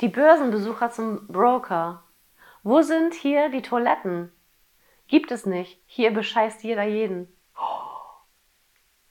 Die Börsenbesucher zum Broker. Wo sind hier die Toiletten? Gibt es nicht. Hier bescheißt jeder jeden.